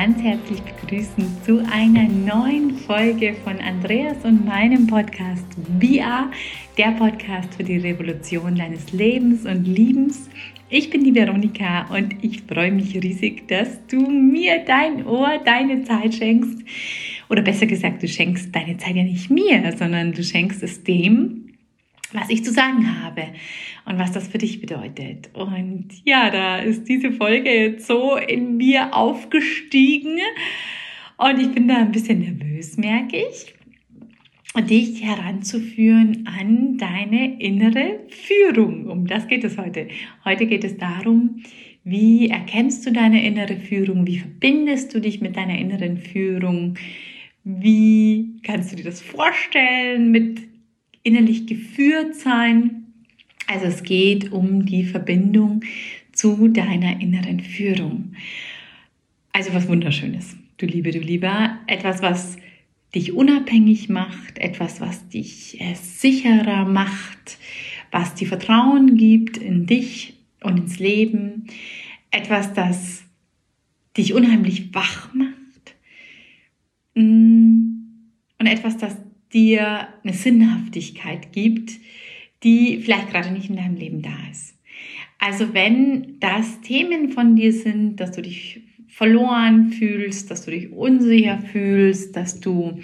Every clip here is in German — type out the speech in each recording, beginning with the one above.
ganz herzlich begrüßen zu einer neuen Folge von Andreas und meinem Podcast VR, der Podcast für die Revolution deines Lebens und Liebens. Ich bin die Veronika und ich freue mich riesig, dass du mir dein Ohr, deine Zeit schenkst. Oder besser gesagt, du schenkst deine Zeit ja nicht mir, sondern du schenkst es dem, was ich zu sagen habe und was das für dich bedeutet. Und ja, da ist diese Folge jetzt so in mir aufgestiegen und ich bin da ein bisschen nervös, merke ich, dich heranzuführen an deine innere Führung. Um das geht es heute. Heute geht es darum, wie erkennst du deine innere Führung? Wie verbindest du dich mit deiner inneren Führung? Wie kannst du dir das vorstellen mit innerlich geführt sein. Also es geht um die Verbindung zu deiner inneren Führung. Also was Wunderschönes, du Liebe, du Lieber. Etwas, was dich unabhängig macht, etwas, was dich äh, sicherer macht, was dir Vertrauen gibt in dich und ins Leben. Etwas, das dich unheimlich wach macht. Mm, und etwas, das dir eine Sinnhaftigkeit gibt, die vielleicht gerade nicht in deinem Leben da ist. Also wenn das Themen von dir sind, dass du dich verloren fühlst, dass du dich unsicher fühlst, dass du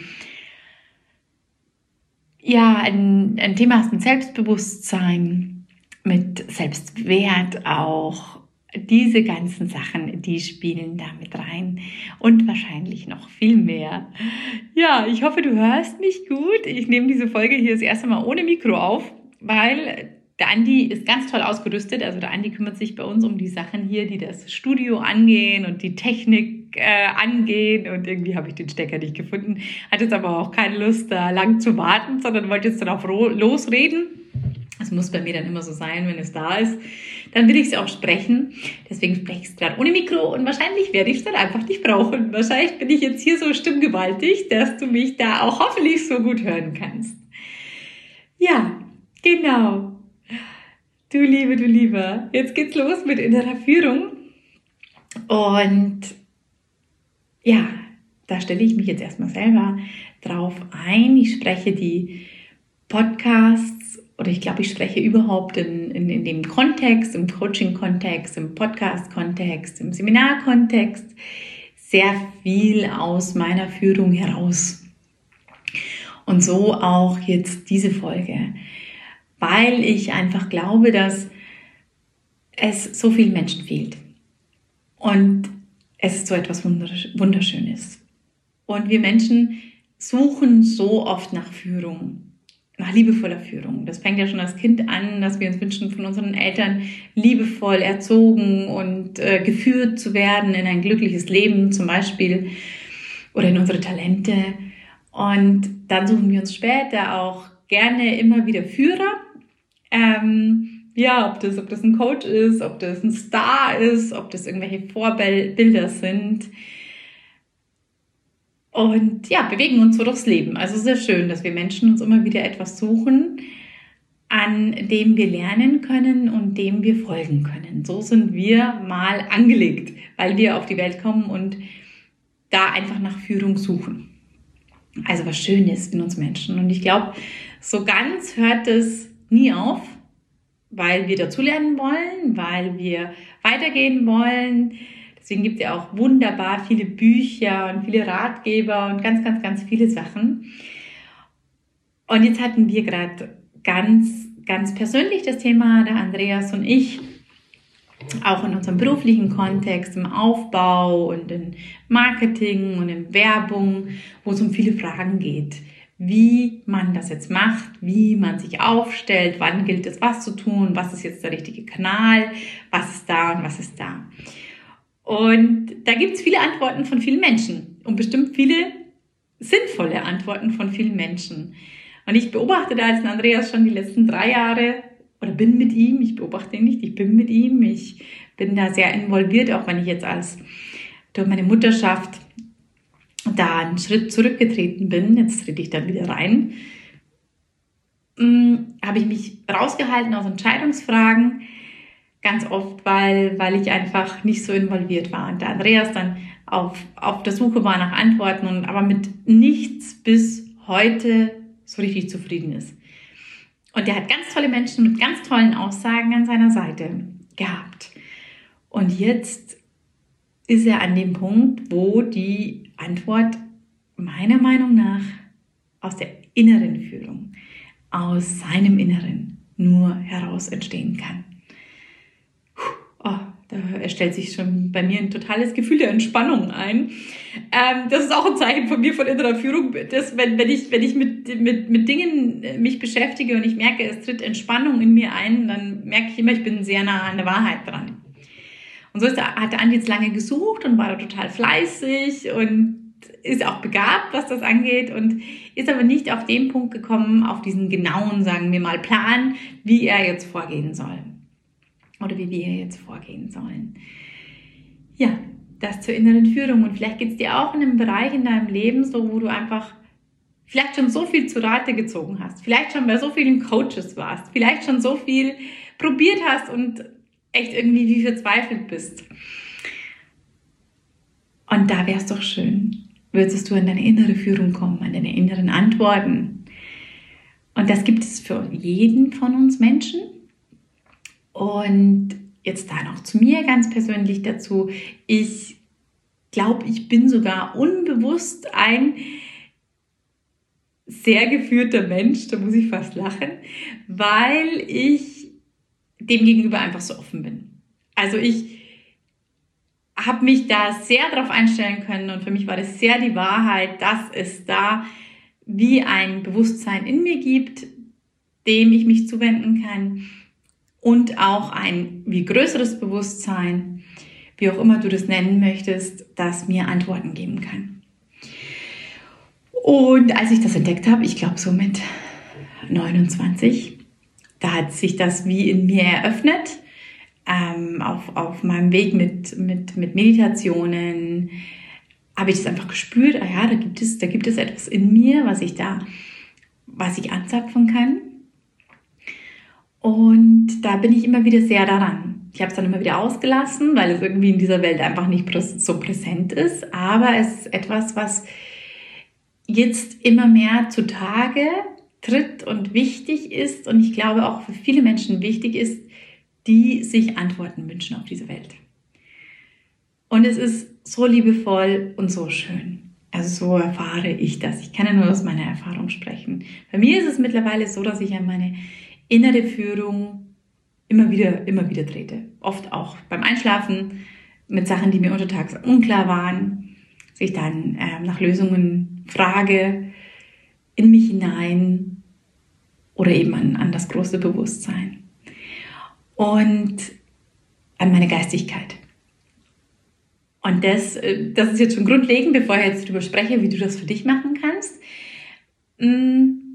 ja ein, ein Thema hast mit Selbstbewusstsein, mit Selbstwert auch, diese ganzen Sachen, die spielen damit rein und wahrscheinlich noch viel mehr. Ja, ich hoffe, du hörst mich gut. Ich nehme diese Folge hier das erste Mal ohne Mikro auf, weil der Andi ist ganz toll ausgerüstet. Also der Andi kümmert sich bei uns um die Sachen hier, die das Studio angehen und die Technik äh, angehen. Und irgendwie habe ich den Stecker nicht gefunden. Hat jetzt aber auch keine Lust, da lang zu warten, sondern wollte jetzt dann auch losreden. Das muss bei mir dann immer so sein, wenn es da ist. Dann will ich es auch sprechen. Deswegen spreche ich es gerade ohne Mikro und wahrscheinlich werde ich es dann einfach nicht brauchen. Wahrscheinlich bin ich jetzt hier so stimmgewaltig, dass du mich da auch hoffentlich so gut hören kannst. Ja, genau. Du Liebe, du Lieber. Jetzt geht's los mit innerer Führung. Und ja, da stelle ich mich jetzt erstmal selber drauf ein. Ich spreche die Podcasts oder ich glaube, ich spreche überhaupt in, in, in dem Kontext, im Coaching-Kontext, im Podcast-Kontext, im Seminar-Kontext sehr viel aus meiner Führung heraus. Und so auch jetzt diese Folge, weil ich einfach glaube, dass es so vielen Menschen fehlt. Und es ist so etwas Wunderschönes. Und wir Menschen suchen so oft nach Führung nach liebevoller Führung. Das fängt ja schon als Kind an, dass wir uns wünschen, von unseren Eltern liebevoll erzogen und äh, geführt zu werden in ein glückliches Leben zum Beispiel oder in unsere Talente. Und dann suchen wir uns später auch gerne immer wieder Führer. Ähm, ja, ob das, ob das ein Coach ist, ob das ein Star ist, ob das irgendwelche Vorbilder sind und ja, bewegen uns so durchs Leben. Also sehr schön, dass wir Menschen uns immer wieder etwas suchen, an dem wir lernen können und dem wir folgen können. So sind wir mal angelegt, weil wir auf die Welt kommen und da einfach nach Führung suchen. Also was Schönes in uns Menschen. Und ich glaube, so ganz hört es nie auf, weil wir dazulernen wollen, weil wir weitergehen wollen, Deswegen gibt es ja auch wunderbar viele Bücher und viele Ratgeber und ganz, ganz, ganz viele Sachen. Und jetzt hatten wir gerade ganz, ganz persönlich das Thema, der Andreas und ich, auch in unserem beruflichen Kontext, im Aufbau und in Marketing und in Werbung, wo es um viele Fragen geht. Wie man das jetzt macht, wie man sich aufstellt, wann gilt es was zu tun, was ist jetzt der richtige Kanal, was ist da und was ist da. Und da gibt es viele Antworten von vielen Menschen und bestimmt viele sinnvolle Antworten von vielen Menschen. Und ich beobachte da als Andreas schon die letzten drei Jahre oder bin mit ihm, ich beobachte ihn nicht, ich bin mit ihm, ich bin da sehr involviert, auch wenn ich jetzt als durch meine Mutterschaft da einen Schritt zurückgetreten bin, jetzt trete ich dann wieder rein, hm, habe ich mich rausgehalten aus Entscheidungsfragen, Ganz oft, weil, weil ich einfach nicht so involviert war. Und der Andreas dann auf, auf der Suche war nach Antworten und aber mit nichts bis heute so richtig zufrieden ist. Und der hat ganz tolle Menschen mit ganz tollen Aussagen an seiner Seite gehabt. Und jetzt ist er an dem Punkt, wo die Antwort meiner Meinung nach aus der inneren Führung, aus seinem Inneren nur heraus entstehen kann. Da stellt sich schon bei mir ein totales Gefühl der Entspannung ein. Ähm, das ist auch ein Zeichen von mir von innerer Führung, dass wenn, wenn ich, wenn ich mit, mit, mit Dingen äh, mich beschäftige und ich merke, es tritt Entspannung in mir ein, dann merke ich immer, ich bin sehr nah an der Wahrheit dran. Und so ist, hat der Andi jetzt lange gesucht und war da total fleißig und ist auch begabt, was das angeht und ist aber nicht auf den Punkt gekommen, auf diesen genauen, sagen wir mal, Plan, wie er jetzt vorgehen soll. Oder wie wir jetzt vorgehen sollen. Ja, das zur inneren Führung. Und vielleicht geht es dir auch in einem Bereich in deinem Leben so, wo du einfach vielleicht schon so viel zu Rate gezogen hast, vielleicht schon bei so vielen Coaches warst, vielleicht schon so viel probiert hast und echt irgendwie wie verzweifelt bist. Und da wäre es doch schön, würdest du an deine innere Führung kommen, an deine inneren Antworten. Und das gibt es für jeden von uns Menschen. Und jetzt da noch zu mir ganz persönlich dazu. Ich glaube, ich bin sogar unbewusst ein sehr geführter Mensch, da muss ich fast lachen, weil ich dem gegenüber einfach so offen bin. Also ich habe mich da sehr darauf einstellen können und für mich war das sehr die Wahrheit, dass es da wie ein Bewusstsein in mir gibt, dem ich mich zuwenden kann und auch ein wie größeres Bewusstsein, wie auch immer du das nennen möchtest, das mir Antworten geben kann. Und als ich das entdeckt habe, ich glaube so mit 29, da hat sich das wie in mir eröffnet ähm, auf, auf meinem Weg mit, mit, mit Meditationen habe ich das einfach gespürt, ah ja, da gibt es, da gibt es etwas in mir, was ich da, was ich anzapfen kann. Und da bin ich immer wieder sehr daran. Ich habe es dann immer wieder ausgelassen, weil es irgendwie in dieser Welt einfach nicht so präsent ist. Aber es ist etwas, was jetzt immer mehr zutage tritt und wichtig ist und ich glaube auch für viele Menschen wichtig ist, die sich Antworten wünschen auf diese Welt. Und es ist so liebevoll und so schön. Also so erfahre ich das. Ich kann ja nur aus meiner Erfahrung sprechen. Bei mir ist es mittlerweile so, dass ich an meine innere Führung immer wieder, immer wieder trete. Oft auch beim Einschlafen mit Sachen, die mir untertags unklar waren, sich dann äh, nach Lösungen frage, in mich hinein oder eben an, an das große Bewusstsein und an meine Geistigkeit. Und das, äh, das ist jetzt schon grundlegend, bevor ich jetzt darüber spreche, wie du das für dich machen kannst. Mm,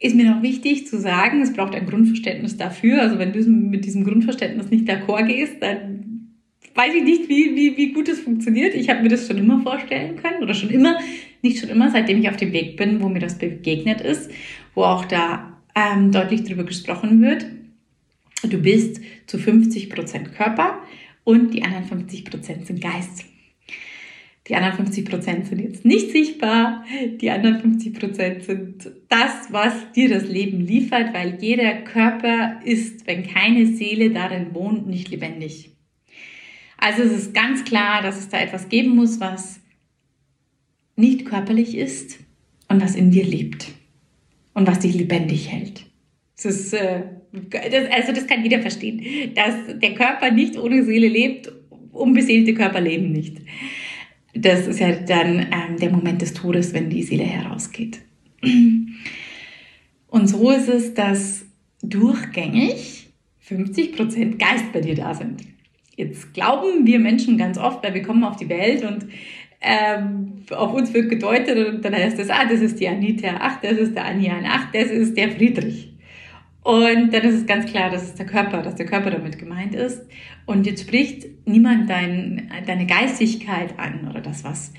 ist mir noch wichtig zu sagen, es braucht ein Grundverständnis dafür. Also wenn du mit diesem Grundverständnis nicht d'accord gehst, dann weiß ich nicht, wie, wie, wie gut es funktioniert. Ich habe mir das schon immer vorstellen können oder schon immer, nicht schon immer, seitdem ich auf dem Weg bin, wo mir das begegnet ist, wo auch da ähm, deutlich darüber gesprochen wird. Du bist zu 50 Prozent Körper und die anderen 50 Prozent sind Geist. Die anderen 50 Prozent sind jetzt nicht sichtbar. Die anderen 50 Prozent sind das, was dir das Leben liefert, weil jeder Körper ist, wenn keine Seele darin wohnt, nicht lebendig. Also es ist ganz klar, dass es da etwas geben muss, was nicht körperlich ist und was in dir lebt und was dich lebendig hält. Das ist äh, das, also das kann jeder verstehen, dass der Körper nicht ohne Seele lebt, unbeseelte Körper leben nicht. Das ist ja dann ähm, der Moment des Todes, wenn die Seele herausgeht. Und so ist es, dass durchgängig 50% Geist bei dir da sind. Jetzt glauben wir Menschen ganz oft, weil wir kommen auf die Welt und ähm, auf uns wird gedeutet und dann heißt es, ah, das ist die Anita, ach, das ist der Anian, ach, das ist der Friedrich. Und dann ist es ganz klar, dass es der Körper, dass der Körper damit gemeint ist. Und jetzt spricht niemand dein, deine Geistigkeit an oder das, was,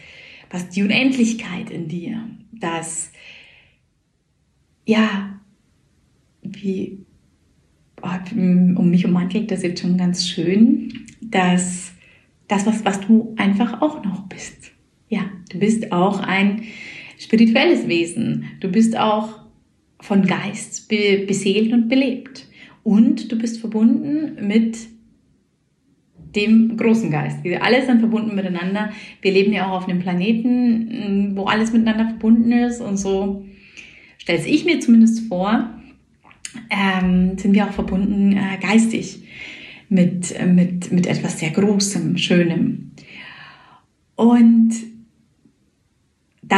was die Unendlichkeit in dir, das, ja, wie, oh, um mich ummantelt das jetzt schon ganz schön, dass das, was, was du einfach auch noch bist. Ja, du bist auch ein spirituelles Wesen. Du bist auch von Geist be beseelt und belebt. Und du bist verbunden mit dem großen Geist. Wir alle sind verbunden miteinander. Wir leben ja auch auf einem Planeten, wo alles miteinander verbunden ist. Und so stelle ich mir zumindest vor, ähm, sind wir auch verbunden äh, geistig mit, äh, mit, mit etwas sehr Großem, Schönem. Und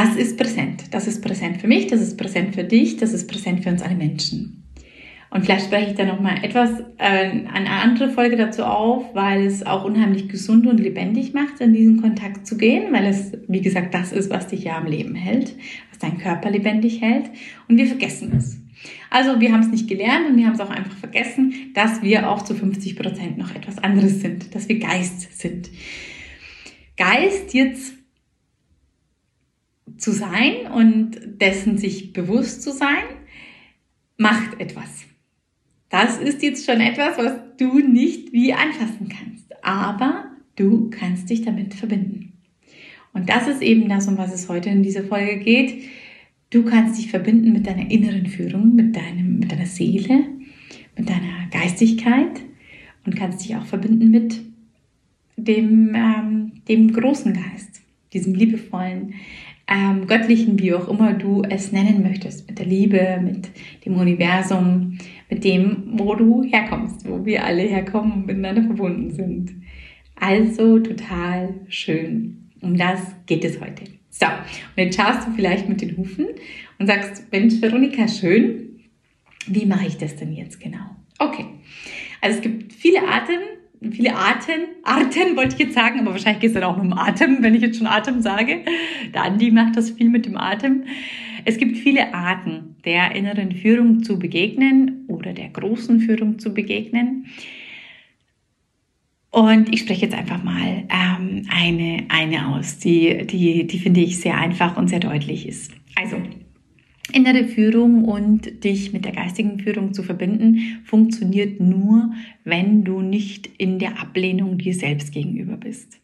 das ist präsent. Das ist präsent für mich, das ist präsent für dich, das ist präsent für uns alle Menschen. Und vielleicht spreche ich da nochmal etwas, äh, eine andere Folge dazu auf, weil es auch unheimlich gesund und lebendig macht, in diesen Kontakt zu gehen, weil es, wie gesagt, das ist, was dich ja am Leben hält, was deinen Körper lebendig hält. Und wir vergessen es. Also wir haben es nicht gelernt und wir haben es auch einfach vergessen, dass wir auch zu 50 Prozent noch etwas anderes sind, dass wir Geist sind. Geist jetzt zu sein und dessen sich bewusst zu sein, macht etwas. Das ist jetzt schon etwas, was du nicht wie anfassen kannst, aber du kannst dich damit verbinden. Und das ist eben das, um was es heute in dieser Folge geht. Du kannst dich verbinden mit deiner inneren Führung, mit, deinem, mit deiner Seele, mit deiner Geistigkeit und kannst dich auch verbinden mit dem, ähm, dem großen Geist, diesem liebevollen, ähm, göttlichen, wie auch immer du es nennen möchtest, mit der Liebe, mit dem Universum, mit dem, wo du herkommst, wo wir alle herkommen und miteinander verbunden sind. Also total schön. Um das geht es heute. So, und jetzt schaust du vielleicht mit den Hufen und sagst, Mensch, Veronika, schön. Wie mache ich das denn jetzt genau? Okay. Also es gibt viele Arten, viele Arten, Arten wollte ich jetzt sagen, aber wahrscheinlich geht es dann auch um Atem, wenn ich jetzt schon Atem sage. Der Andi macht das viel mit dem Atem. Es gibt viele Arten, der inneren Führung zu begegnen oder der großen Führung zu begegnen. Und ich spreche jetzt einfach mal ähm, eine, eine aus, die, die, die finde ich sehr einfach und sehr deutlich ist. Also, innere Führung und dich mit der geistigen Führung zu verbinden, funktioniert nur, wenn du nicht in der Ablehnung dir selbst gegenüber bist.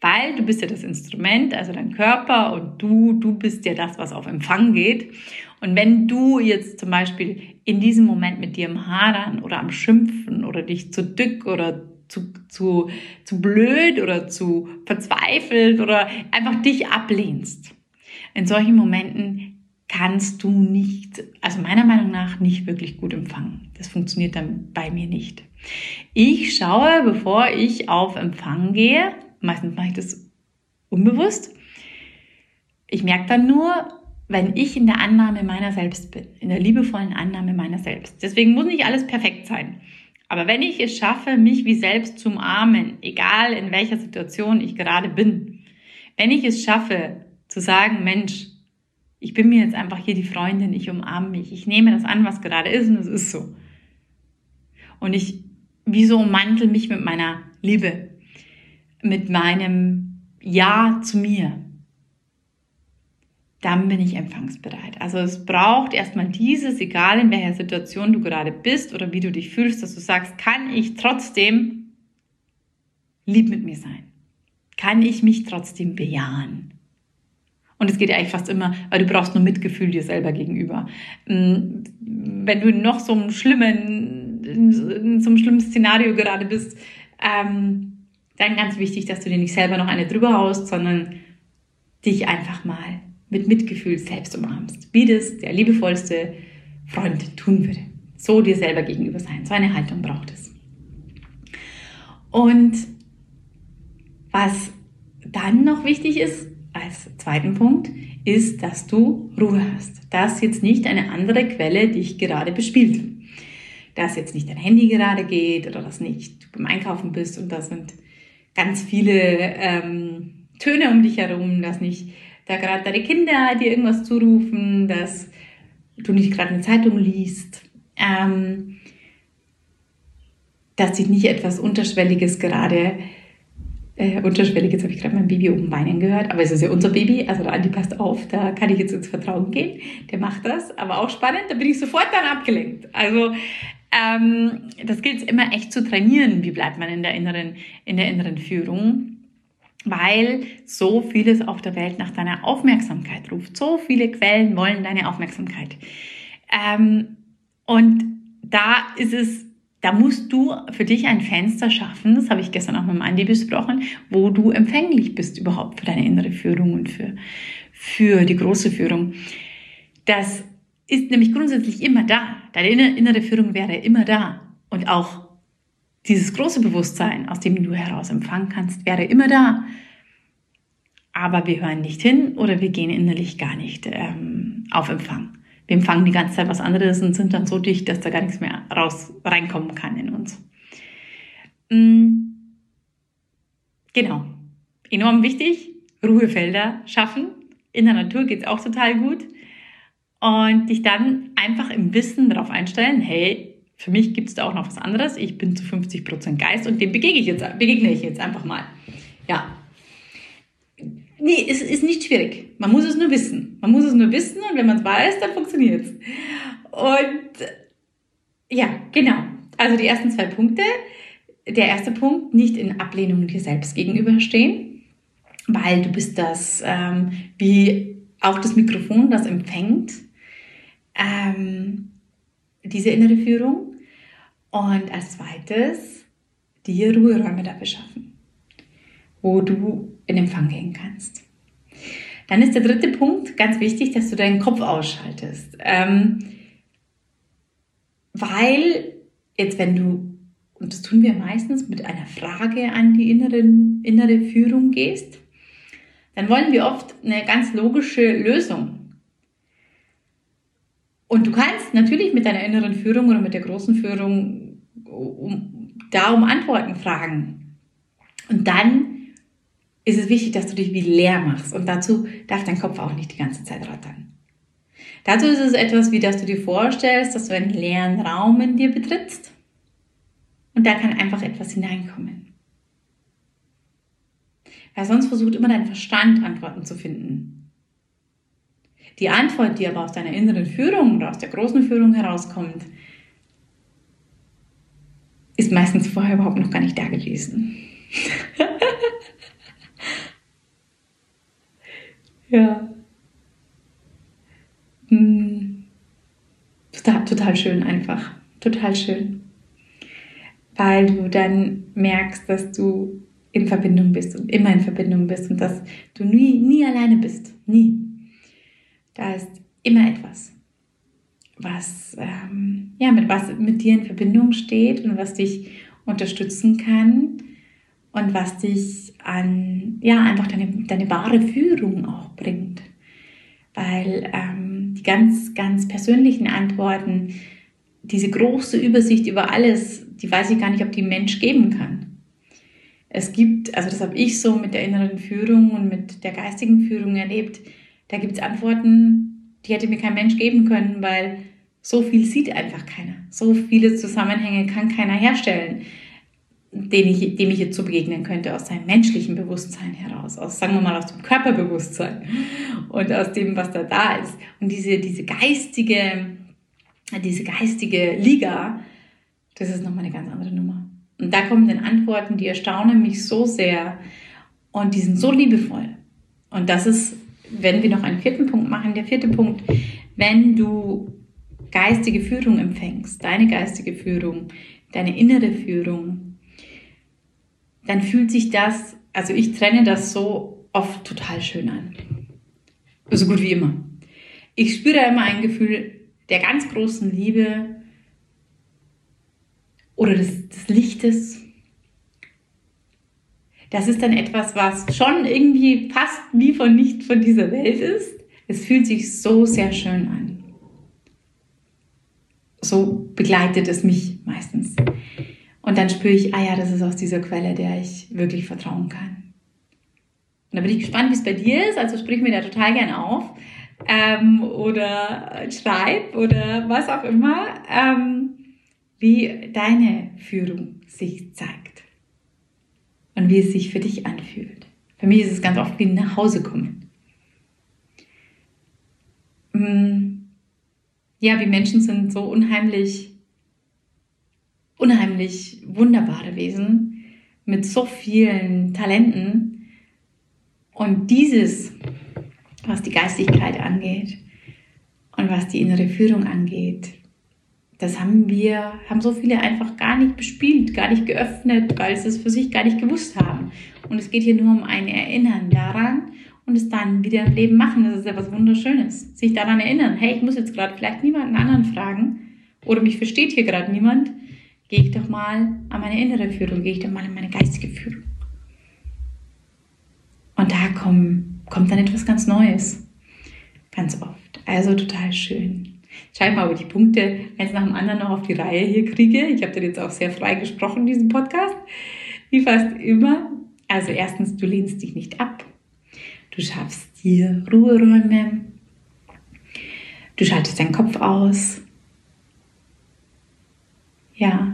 Weil du bist ja das Instrument, also dein Körper und du, du bist ja das, was auf Empfang geht. Und wenn du jetzt zum Beispiel in diesem Moment mit dir am Hadern oder am Schimpfen oder dich zu dick oder zu, zu, zu blöd oder zu verzweifelt oder einfach dich ablehnst, in solchen Momenten kannst du nicht, also meiner Meinung nach, nicht wirklich gut empfangen. Das funktioniert dann bei mir nicht. Ich schaue, bevor ich auf Empfang gehe, meistens mache ich das unbewusst. Ich merke dann nur, wenn ich in der Annahme meiner selbst bin, in der liebevollen Annahme meiner selbst. Deswegen muss nicht alles perfekt sein. Aber wenn ich es schaffe, mich wie selbst zu umarmen, egal in welcher Situation ich gerade bin, wenn ich es schaffe, zu sagen, Mensch, ich bin mir jetzt einfach hier die Freundin, ich umarme mich, ich nehme das an, was gerade ist und es ist so. Und ich wieso ummantel mich mit meiner Liebe, mit meinem Ja zu mir. Dann bin ich empfangsbereit. Also es braucht erstmal dieses, egal in welcher Situation du gerade bist oder wie du dich fühlst, dass du sagst, kann ich trotzdem lieb mit mir sein? Kann ich mich trotzdem bejahen? Und es geht ja eigentlich fast immer, weil du brauchst nur Mitgefühl dir selber gegenüber. Mm, wenn du noch so einem schlimmen, so schlimmen Szenario gerade bist, ähm, dann ganz wichtig, dass du dir nicht selber noch eine drüber haust, sondern dich einfach mal mit Mitgefühl selbst umarmst, wie das der liebevollste Freund tun würde. So dir selber gegenüber sein. So eine Haltung braucht es. Und was dann noch wichtig ist, als zweiten Punkt ist, dass du Ruhe hast. Dass jetzt nicht eine andere Quelle dich gerade bespielt. Dass jetzt nicht dein Handy gerade geht oder dass nicht du beim Einkaufen bist und da sind ganz viele ähm, Töne um dich herum, dass nicht da gerade deine Kinder dir irgendwas zurufen, dass du nicht gerade eine Zeitung liest, ähm, dass dich nicht etwas Unterschwelliges gerade äh, unterschwellig, jetzt habe ich gerade mein Baby oben weinen gehört, aber es ist ja unser Baby, also der Andi passt auf, da kann ich jetzt ins Vertrauen gehen, der macht das, aber auch spannend, da bin ich sofort dann abgelenkt. Also ähm, das gilt immer echt zu trainieren, wie bleibt man in der inneren, in der inneren Führung. weil so vieles auf der Welt nach deiner Aufmerksamkeit ruft. So viele Quellen wollen deine Aufmerksamkeit. Ähm, und da ist es, da musst du für dich ein Fenster schaffen, das habe ich gestern auch mit Andi besprochen, wo du empfänglich bist überhaupt für deine innere Führung und für, für die große Führung. Das ist nämlich grundsätzlich immer da. Deine innere Führung wäre immer da. Und auch dieses große Bewusstsein, aus dem du heraus empfangen kannst, wäre immer da. Aber wir hören nicht hin oder wir gehen innerlich gar nicht ähm, auf Empfang. Wir empfangen die ganze Zeit was anderes und sind dann so dicht, dass da gar nichts mehr raus reinkommen kann in uns. Mhm. Genau. Enorm wichtig. Ruhefelder schaffen. In der Natur geht's auch total gut. Und dich dann einfach im Wissen darauf einstellen, hey, für mich gibt es da auch noch was anderes. Ich bin zu 50 Prozent Geist und dem begegne ich, jetzt, begegne ich jetzt einfach mal. Ja. Nee, es ist nicht schwierig. Man muss es nur wissen. Man muss es nur wissen und wenn man es weiß, dann funktioniert es. Und ja, genau. Also die ersten zwei Punkte. Der erste Punkt, nicht in Ablehnung dir selbst gegenüberstehen, weil du bist das, ähm, wie auch das Mikrofon, das empfängt. Ähm, diese innere Führung. Und als zweites dir Ruheräume dafür schaffen, wo du in Empfang gehen kannst. Dann ist der dritte Punkt ganz wichtig, dass du deinen Kopf ausschaltest. Ähm, weil jetzt, wenn du, und das tun wir meistens mit einer Frage an die inneren, innere Führung gehst, dann wollen wir oft eine ganz logische Lösung und du kannst natürlich mit deiner inneren Führung oder mit der großen Führung um, da um Antworten fragen. Und dann ist es wichtig, dass du dich wie leer machst. Und dazu darf dein Kopf auch nicht die ganze Zeit rattern. Dazu ist es etwas, wie dass du dir vorstellst, dass du einen leeren Raum in dir betrittst. Und da kann einfach etwas hineinkommen. Weil sonst versucht immer dein Verstand Antworten zu finden. Die Antwort, die aber aus deiner inneren Führung oder aus der großen Führung herauskommt, ist meistens vorher überhaupt noch gar nicht da gewesen. Ja. Hm. Total, total schön einfach. Total schön. Weil du dann merkst, dass du in Verbindung bist und immer in Verbindung bist und dass du nie, nie alleine bist. Nie. Da ist immer etwas, was, ähm, ja, mit was mit dir in Verbindung steht und was dich unterstützen kann und was dich an, ja, einfach deine, deine wahre Führung auch bringt. Weil ähm, die ganz, ganz persönlichen Antworten, diese große Übersicht über alles, die weiß ich gar nicht, ob die Mensch geben kann. Es gibt, also das habe ich so mit der inneren Führung und mit der geistigen Führung erlebt, da gibt es Antworten, die hätte mir kein Mensch geben können, weil so viel sieht einfach keiner. So viele Zusammenhänge kann keiner herstellen, dem ich, dem ich jetzt so begegnen könnte aus seinem menschlichen Bewusstsein heraus, aus, sagen wir mal, aus dem Körperbewusstsein und aus dem, was da da ist. Und diese, diese geistige, diese geistige Liga, das ist nochmal eine ganz andere Nummer. Und da kommen dann Antworten, die erstaunen mich so sehr und die sind so liebevoll. Und das ist wenn wir noch einen vierten Punkt machen, der vierte Punkt, wenn du geistige Führung empfängst, deine geistige Führung, deine innere Führung, dann fühlt sich das, also ich trenne das so oft total schön an. So gut wie immer. Ich spüre immer ein Gefühl der ganz großen Liebe oder des, des Lichtes das ist dann etwas, was schon irgendwie fast wie von nicht von dieser Welt ist. Es fühlt sich so sehr schön an. So begleitet es mich meistens. Und dann spüre ich, ah ja, das ist aus dieser Quelle, der ich wirklich vertrauen kann. Und da bin ich gespannt, wie es bei dir ist. Also sprich mir da total gern auf. Ähm, oder schreib oder was auch immer, ähm, wie deine Führung sich zeigt und wie es sich für dich anfühlt. Für mich ist es ganz oft wie nach Hause kommen. Mm. Ja, wir Menschen sind so unheimlich, unheimlich wunderbare Wesen mit so vielen Talenten Und dieses, was die Geistigkeit angeht und was die innere Führung angeht, das haben wir, haben so viele einfach gar nicht bespielt, gar nicht geöffnet, weil sie es für sich gar nicht gewusst haben. Und es geht hier nur um ein Erinnern daran und es dann wieder im Leben machen. Das ist ja was Wunderschönes. Sich daran erinnern, hey, ich muss jetzt gerade vielleicht niemanden anderen fragen oder mich versteht hier gerade niemand. Gehe ich doch mal an meine innere Führung, gehe ich doch mal in meine geistige Führung. Und da komm, kommt dann etwas ganz Neues. Ganz oft. Also total schön. Scheinbar aber die Punkte eins nach dem anderen noch auf die Reihe hier kriege. Ich habe dann jetzt auch sehr frei gesprochen in diesem Podcast. Wie fast immer. Also erstens, du lehnst dich nicht ab. Du schaffst dir Ruheräume. Du schaltest deinen Kopf aus. Ja,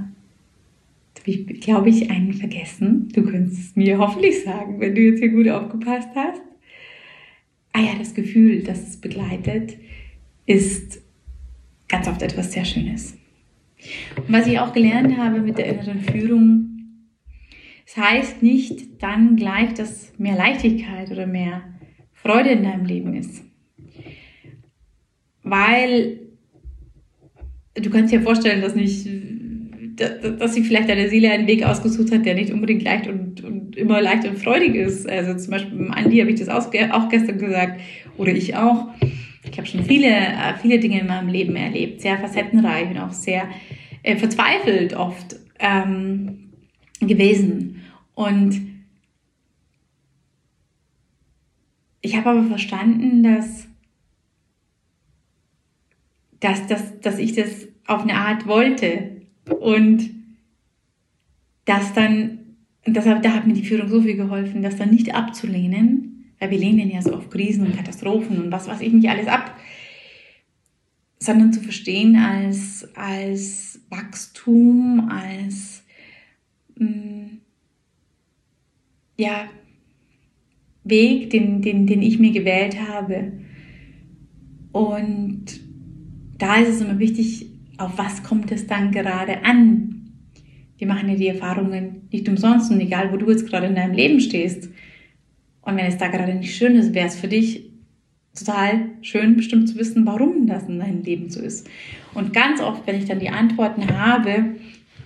ich, glaube ich, einen vergessen. Du könntest es mir hoffentlich sagen, wenn du jetzt hier gut aufgepasst hast. Ah ja, das Gefühl, das es begleitet, ist ganz oft etwas sehr Schönes. Und was ich auch gelernt habe mit der inneren Führung, es das heißt nicht dann gleich, dass mehr Leichtigkeit oder mehr Freude in deinem Leben ist. Weil du kannst dir vorstellen, dass nicht dass sich vielleicht deine Seele einen Weg ausgesucht hat, der nicht unbedingt leicht und, und immer leicht und freudig ist. Also zum Beispiel beim Andi habe ich das auch gestern gesagt oder ich auch. Ich habe schon viele, äh, viele Dinge in meinem Leben erlebt, sehr facettenreich und auch sehr äh, verzweifelt oft ähm, gewesen. Und ich habe aber verstanden, dass, dass, dass, dass ich das auf eine Art wollte, und das dann, das, da hat mir die Führung so viel geholfen, das dann nicht abzulehnen, weil wir lehnen ja so auf Krisen und Katastrophen und was weiß ich nicht alles ab, sondern zu verstehen als, als Wachstum, als mh, mm, ja, Weg, den, den, den ich mir gewählt habe. Und da ist es immer wichtig, auf was kommt es dann gerade an? Wir machen ja die Erfahrungen nicht umsonst und egal, wo du jetzt gerade in deinem Leben stehst. Und wenn es da gerade nicht schön ist, wäre es für dich total schön, bestimmt zu wissen, warum das in deinem Leben so ist. Und ganz oft, wenn ich dann die Antworten habe,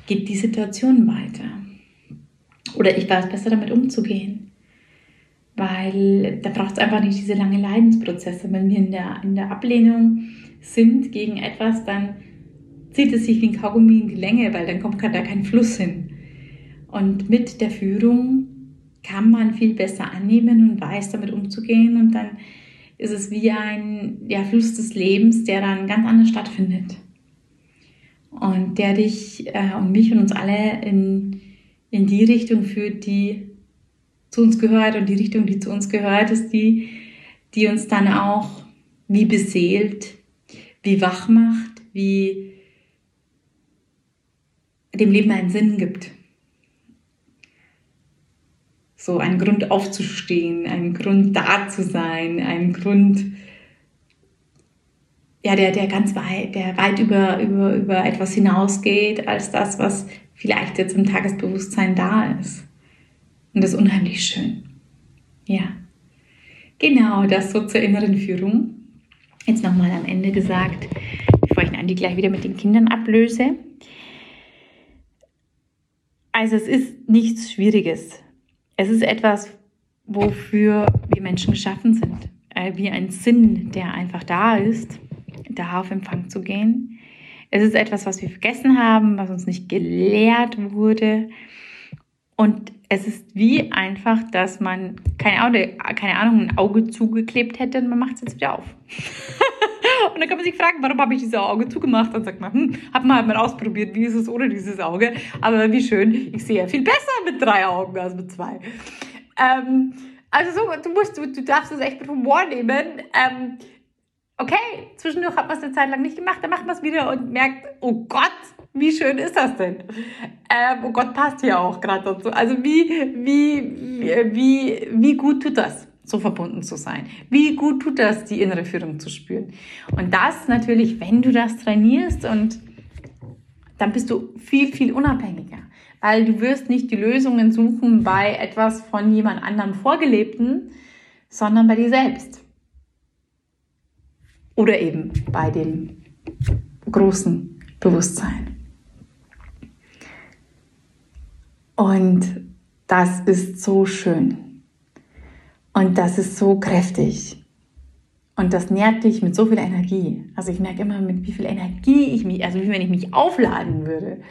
geht die Situation weiter. Oder ich weiß besser damit umzugehen. Weil da braucht es einfach nicht diese lange Leidensprozesse. Wenn wir in der, in der Ablehnung sind gegen etwas, dann zieht es sich wie ein Kaugummi in die Länge, weil dann kommt da kein Fluss hin. Und mit der Führung kann man viel besser annehmen und weiß damit umzugehen und dann ist es wie ein ja, Fluss des Lebens, der dann ganz anders stattfindet. Und der dich äh, und mich und uns alle in, in die Richtung führt, die zu uns gehört. Und die Richtung, die zu uns gehört, ist die, die uns dann auch wie beseelt, wie wach macht, wie dem Leben einen Sinn gibt. So einen Grund aufzustehen, einen Grund da zu sein, einen Grund, ja, der, der ganz weit, der weit über, über, über etwas hinausgeht, als das, was vielleicht jetzt im Tagesbewusstsein da ist. Und das ist unheimlich schön. Ja. Genau, das so zur inneren Führung. Jetzt nochmal am Ende gesagt, bevor ich Andi gleich wieder mit den Kindern ablöse. Also es ist nichts Schwieriges. Es ist etwas, wofür wir Menschen geschaffen sind. Äh, wie ein Sinn, der einfach da ist, da auf Empfang zu gehen. Es ist etwas, was wir vergessen haben, was uns nicht gelehrt wurde. Und es ist wie einfach, dass man, keine Ahnung, keine Ahnung ein Auge zugeklebt hätte und man macht es jetzt wieder auf. Und dann kann man sich fragen, warum habe ich dieses Auge zugemacht? Dann sagt man, hm, hab mal, mal ausprobiert, wie ist es ohne dieses Auge. Aber wie schön, ich sehe ja viel besser mit drei Augen als mit zwei. Ähm, also so, du musst, du, du darfst es echt mit Humor nehmen. Ähm, okay, zwischendurch hat man es eine Zeit lang nicht gemacht, dann macht man es wieder und merkt, oh Gott, wie schön ist das denn? Ähm, oh Gott, passt ja auch gerade dazu. Also wie, wie, wie, wie gut tut das? So verbunden zu sein. Wie gut tut das, die innere Führung zu spüren? Und das natürlich, wenn du das trainierst und dann bist du viel, viel unabhängiger, weil du wirst nicht die Lösungen suchen bei etwas von jemand anderem vorgelebten, sondern bei dir selbst. Oder eben bei dem großen Bewusstsein. Und das ist so schön. Und das ist so kräftig. Und das nährt dich mit so viel Energie. Also ich merke immer, mit wie viel Energie ich mich, also wie wenn ich mich aufladen würde.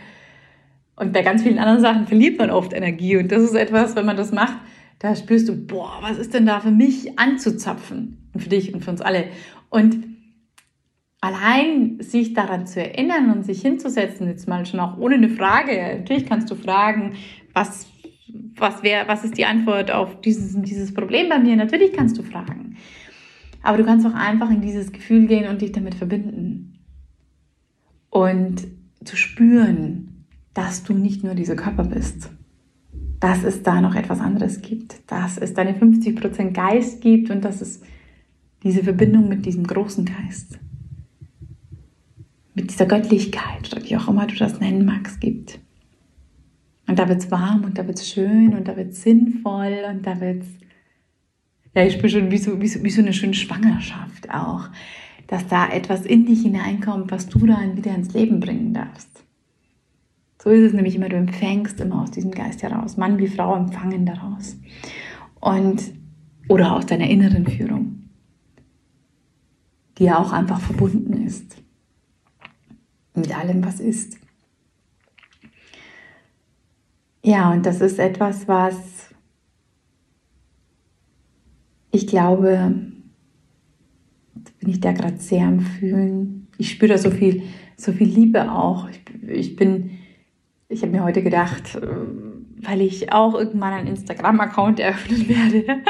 Und bei ganz vielen anderen Sachen verliert man oft Energie. Und das ist etwas, wenn man das macht, da spürst du, boah, was ist denn da für mich anzuzapfen? Und für dich und für uns alle. Und allein sich daran zu erinnern und sich hinzusetzen, jetzt mal schon auch ohne eine Frage. Natürlich kannst du fragen, was, was wäre, was ist die Antwort auf dieses, dieses Problem bei mir? Natürlich kannst du fragen. Aber du kannst auch einfach in dieses Gefühl gehen und dich damit verbinden. Und zu spüren, dass du nicht nur dieser Körper bist. Dass es da noch etwas anderes gibt. Dass es deine 50% Geist gibt und dass es diese Verbindung mit diesem großen Geist mit dieser Göttlichkeit oder wie auch immer du das nennen magst, gibt. Und da wird es warm und da wird es schön und da wird es sinnvoll und da wird es, ja, ich spüre schon wie so, wie, so, wie so eine schöne Schwangerschaft auch, dass da etwas in dich hineinkommt, was du dann wieder ins Leben bringen darfst. So ist es nämlich immer, du empfängst immer aus diesem Geist heraus. Mann wie Frau empfangen daraus. Und, oder aus deiner inneren Führung, die ja auch einfach verbunden ist mit allem, was ist. Ja, und das ist etwas, was ich glaube, bin ich da gerade sehr am Fühlen. Ich spüre da so viel, so viel Liebe auch. Ich, ich bin, ich habe mir heute gedacht, äh, weil ich auch irgendwann einen Instagram-Account eröffnen werde.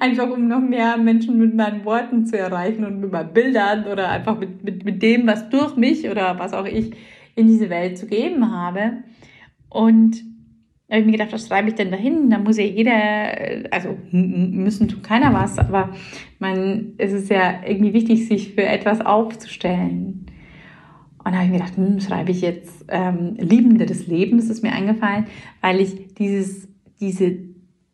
einfach um noch mehr Menschen mit meinen Worten zu erreichen und mit meinen Bildern oder einfach mit, mit, mit dem, was durch mich oder was auch ich in diese Welt zu geben habe. Und da habe ich mir gedacht, was schreibe ich denn dahin? Da muss ja jeder, also müssen tut keiner was, aber man, es ist ja irgendwie wichtig, sich für etwas aufzustellen. Und da habe ich mir gedacht, hm, schreibe ich jetzt ähm, Liebende des Lebens, ist mir eingefallen, weil ich dieses, diese,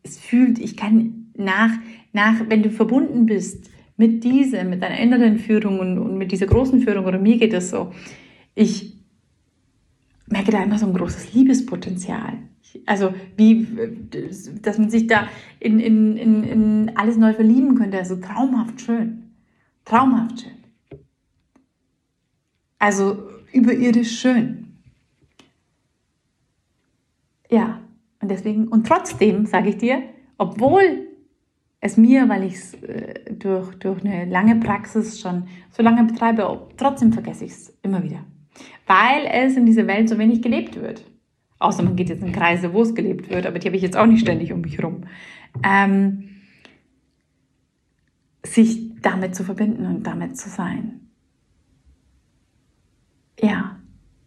es fühlt, ich kann nach, nach, wenn du verbunden bist mit diesem, mit deiner inneren Führung und, und mit dieser großen Führung, oder mir geht es so, ich merke da immer so ein großes Liebespotenzial. Also wie, dass man sich da in, in, in, in alles neu verlieben könnte. Also traumhaft schön. Traumhaft schön. Also überirdisch schön. Ja, und deswegen, und trotzdem sage ich dir, obwohl es mir, weil ich es äh, durch, durch eine lange Praxis schon so lange betreibe, trotzdem vergesse ich es immer wieder. Weil es in dieser Welt so wenig gelebt wird. Außer man geht jetzt in Kreise, wo es gelebt wird, aber die habe ich jetzt auch nicht ständig um mich herum. Ähm, sich damit zu verbinden und damit zu sein. Ja,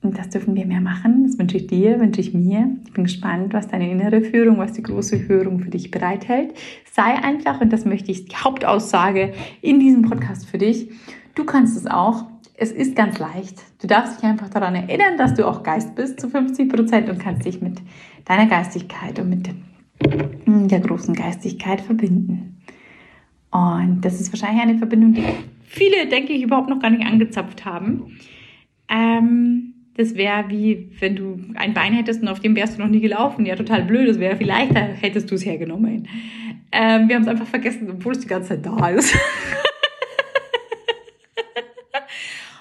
und das dürfen wir mehr machen. Das wünsche ich dir, wünsche ich mir. Ich bin gespannt, was deine innere Führung, was die große Führung für dich bereithält. Sei einfach, und das möchte ich, die Hauptaussage in diesem Podcast für dich. Du kannst es auch. Es ist ganz leicht. Du darfst dich einfach daran erinnern, dass du auch Geist bist zu 50 Prozent und kannst dich mit deiner Geistigkeit und mit der großen Geistigkeit verbinden. Und das ist wahrscheinlich eine Verbindung, die viele, denke ich, überhaupt noch gar nicht angezapft haben. Ähm, das wäre wie, wenn du ein Bein hättest und auf dem wärst du noch nie gelaufen. Ja, total blöd. Das wäre viel leichter, hättest du es hergenommen. Ähm, wir haben es einfach vergessen, obwohl es die ganze Zeit da ist.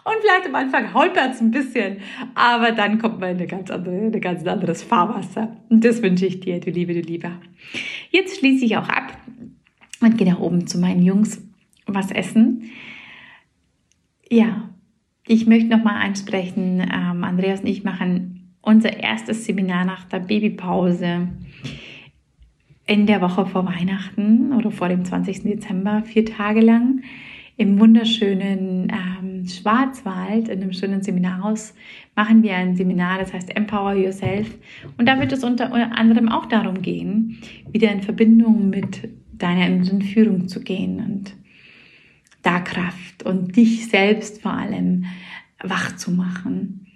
und vielleicht am Anfang holpert es ein bisschen, aber dann kommt man in eine ganz ein ganz anderes Fahrwasser. Und das wünsche ich dir, du Liebe, du Lieber. Jetzt schließe ich auch ab und gehe nach oben zu meinen Jungs was essen. Ja, ich möchte noch mal ansprechen, ähm, Andreas und ich machen unser erstes Seminar nach der Babypause in der Woche vor Weihnachten oder vor dem 20. Dezember, vier Tage lang im wunderschönen ähm, Schwarzwald, in einem schönen Seminarhaus, machen wir ein Seminar, das heißt Empower Yourself. Und da wird es unter anderem auch darum gehen, wieder in Verbindung mit deiner inneren Führung zu gehen und da Kraft und dich selbst vor allem wach zu machen.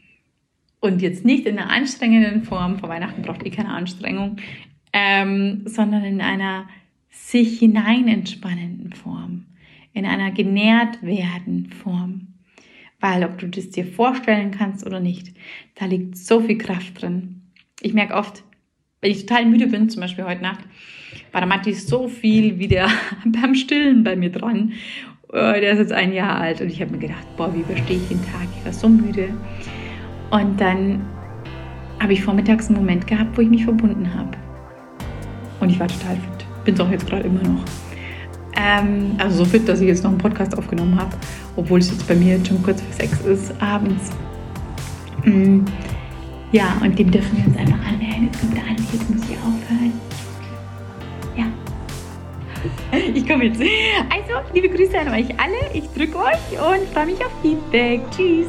Und jetzt nicht in einer anstrengenden Form, vor Weihnachten braucht ihr keine Anstrengung, ähm, sondern in einer sich hinein entspannenden Form, in einer genährt werden Form. Weil ob du das dir vorstellen kannst oder nicht, da liegt so viel Kraft drin. Ich merke oft, wenn ich total müde bin, zum Beispiel heute Nacht, war der Matti so viel wieder beim Stillen bei mir dran. Äh, der ist jetzt ein Jahr alt und ich habe mir gedacht, boah, wie überstehe ich den Tag? Ich war so müde. Und dann habe ich vormittags einen Moment gehabt, wo ich mich verbunden habe. Und ich war total fit. Bin es auch jetzt gerade immer noch. Ähm, also so fit, dass ich jetzt noch einen Podcast aufgenommen habe, obwohl es jetzt bei mir jetzt schon kurz vor sechs ist abends. Mm, ja, und dem dürfen wir uns einfach annähern. Jetzt kommt der an, jetzt muss ich aufhören. Ja. Ich komme jetzt. Also, liebe Grüße an euch alle. Ich drücke euch und freue mich auf Feedback. Tschüss.